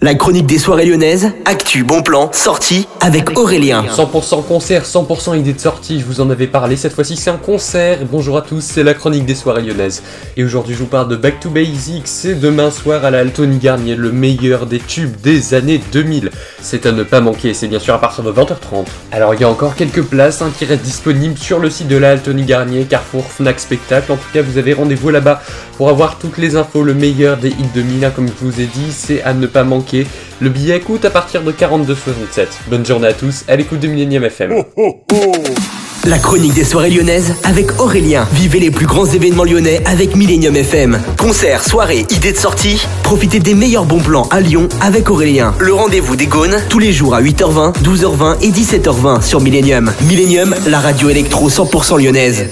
La chronique des soirées lyonnaises, actu, bon plan, sortie avec Aurélien. 100% concert, 100% idée de sortie, je vous en avais parlé, cette fois-ci c'est un concert. Bonjour à tous, c'est la chronique des soirées lyonnaises. Et aujourd'hui je vous parle de Back to Basics, c'est demain soir à la Altony Garnier, le meilleur des tubes des années 2000. C'est à ne pas manquer, c'est bien sûr à partir de 20h30. Alors il y a encore quelques places hein, qui restent disponibles sur le site de la Altony Garnier, Carrefour, Fnac Spectacle. En tout cas vous avez rendez-vous là-bas pour avoir toutes les infos, le meilleur des hits 2000, hein, comme je vous ai dit, c'est à ne pas manquer le billet coûte à partir de 42,67. Bonne journée à tous, à l'écoute de Millennium FM. La chronique des soirées lyonnaises avec Aurélien. Vivez les plus grands événements lyonnais avec Millennium FM. Concerts, soirées, idées de sortie. Profitez des meilleurs bons plans à Lyon avec Aurélien. Le rendez-vous des Gaunes, tous les jours à 8h20, 12h20 et 17h20 sur Millennium. Millennium, la radio électro 100% lyonnaise.